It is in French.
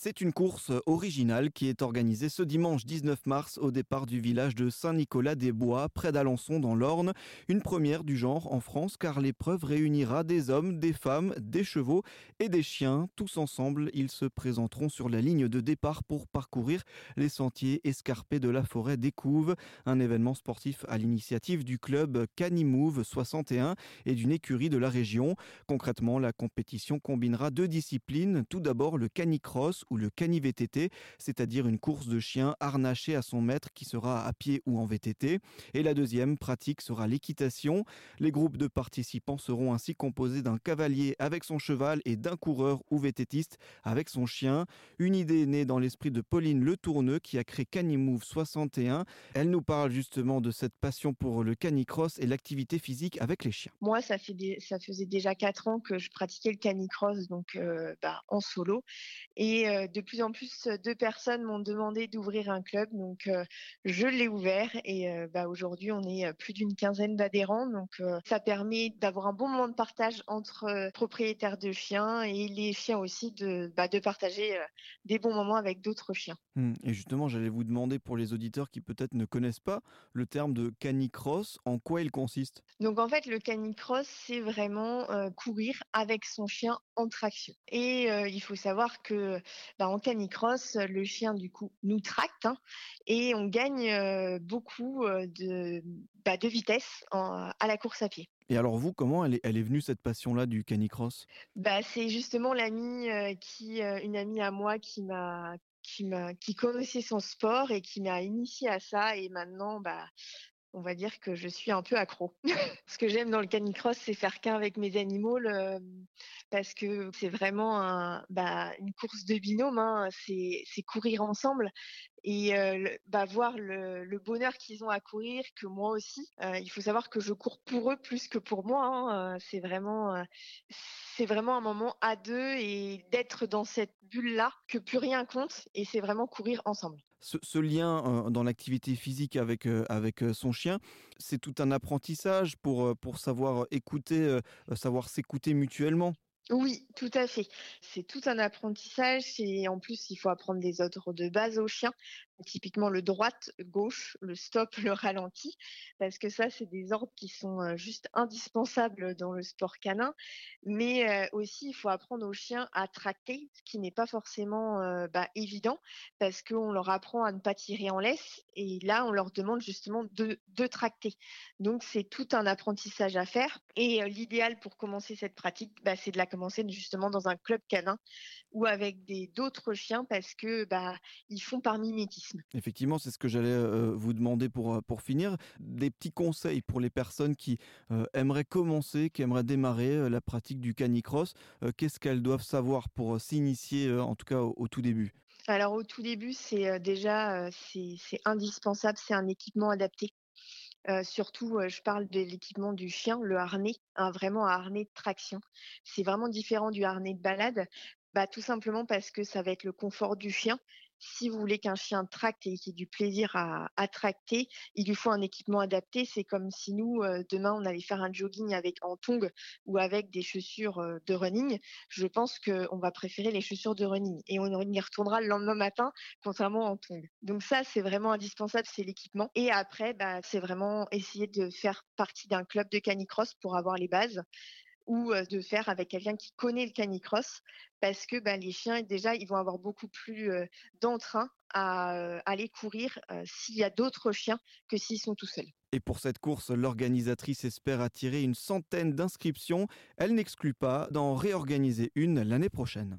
C'est une course originale qui est organisée ce dimanche 19 mars au départ du village de Saint-Nicolas-des-Bois, près d'Alençon dans l'Orne. Une première du genre en France car l'épreuve réunira des hommes, des femmes, des chevaux et des chiens. Tous ensemble, ils se présenteront sur la ligne de départ pour parcourir les sentiers escarpés de la forêt des Couves. Un événement sportif à l'initiative du club Canimove 61 et d'une écurie de la région. Concrètement, la compétition combinera deux disciplines. Tout d'abord le canicross ou le cani-VTT, c'est-à-dire une course de chien harnaché à son maître qui sera à pied ou en VTT. Et la deuxième pratique sera l'équitation. Les groupes de participants seront ainsi composés d'un cavalier avec son cheval et d'un coureur ou VTTiste avec son chien. Une idée née dans l'esprit de Pauline Le Tourneux qui a créé Canimove 61. Elle nous parle justement de cette passion pour le canicross et l'activité physique avec les chiens. Moi, ça, faisait déjà quatre ans que je pratiquais le canicross donc euh, bah, en solo. Et euh, de plus en plus de personnes m'ont demandé d'ouvrir un club, donc euh, je l'ai ouvert et euh, bah, aujourd'hui on est plus d'une quinzaine d'adhérents, donc ça permet d'avoir un bon moment de partage entre propriétaires de chiens et les chiens aussi de, bah, de partager des bons moments avec d'autres chiens. Mmh. Et justement, j'allais vous demander pour les auditeurs qui peut-être ne connaissent pas le terme de canicross, en quoi il consiste? Donc en fait, le canicross, c'est vraiment courir avec son chien en traction. Et il faut savoir que bah, en canicross, le chien du coup nous tracte hein, et on gagne euh, beaucoup euh, de, bah, de vitesse à la course à pied. Et alors vous, comment elle est, elle est venue cette passion-là du canicross? Bah, C'est justement l'amie euh, qui, une amie à moi qui m'a qui m'a qui connaissait son sport et qui m'a initié à ça et maintenant bah on va dire que je suis un peu accro. Ce que j'aime dans le canicross, c'est faire qu'un avec mes animaux, parce que c'est vraiment bah, une course de binôme, hein, c'est courir ensemble et euh, bah, voir le, bonheur qu'ils ont à courir, que moi aussi. Euh, il faut savoir que je cours pour eux plus que pour moi. Hein, euh, c'est vraiment, c'est vraiment un moment à deux et d'être dans cette bulle-là que plus rien compte et c'est vraiment courir ensemble. Ce, lien dans l'activité physique avec, avec son c'est tout un apprentissage pour, pour savoir écouter, savoir s'écouter mutuellement. Oui, tout à fait. C'est tout un apprentissage et en plus, il faut apprendre des ordres de base au chien, typiquement le droite, gauche, le stop, le ralenti, parce que ça, c'est des ordres qui sont euh, juste indispensables dans le sport canin. Mais euh, aussi, il faut apprendre aux chiens à tracter, ce qui n'est pas forcément euh, bah, évident, parce qu'on leur apprend à ne pas tirer en laisse et là, on leur demande justement de, de tracter. Donc, c'est tout un apprentissage à faire. Et l'idéal pour commencer cette pratique, bah, c'est de la justement dans un club canin ou avec des d'autres chiens parce que bah ils font par mimétisme. Effectivement, c'est ce que j'allais euh, vous demander pour euh, pour finir des petits conseils pour les personnes qui euh, aimeraient commencer, qui aimeraient démarrer la pratique du canicross. Qu'est-ce qu'elles doivent savoir pour s'initier en tout cas au, tout début? Alors au tout début, c'est déjà c'est indispensable, c'est un équipement adapté. Surtout, je parle de l'équipement du chien, le harnais, un vraiment un harnais de traction. C'est vraiment différent du harnais de balade, bah, tout simplement parce que ça va être le confort du chien si vous voulez qu'un chien tracte et qu'il ait du plaisir à, tracter, il lui faut un équipement adapté. C'est comme si nous, euh, demain, on allait faire un jogging avec en tongs ou avec des chaussures euh, de running. Je pense qu'on va préférer les chaussures de running et on y retournera le lendemain matin, contrairement en tongs. Donc ça, c'est vraiment indispensable, c'est l'équipement. Et après, bah, c'est vraiment essayer de faire partie d'un club de canicross pour avoir les bases ou de faire avec quelqu'un qui connaît le canicross parce que ben, les chiens déjà ils vont avoir beaucoup plus d'entrain à aller courir s'il y a d'autres chiens que s'ils sont tout seuls. Et pour cette course, l'organisatrice espère attirer une centaine d'inscriptions. Elle n'exclut pas d'en réorganiser une l'année prochaine.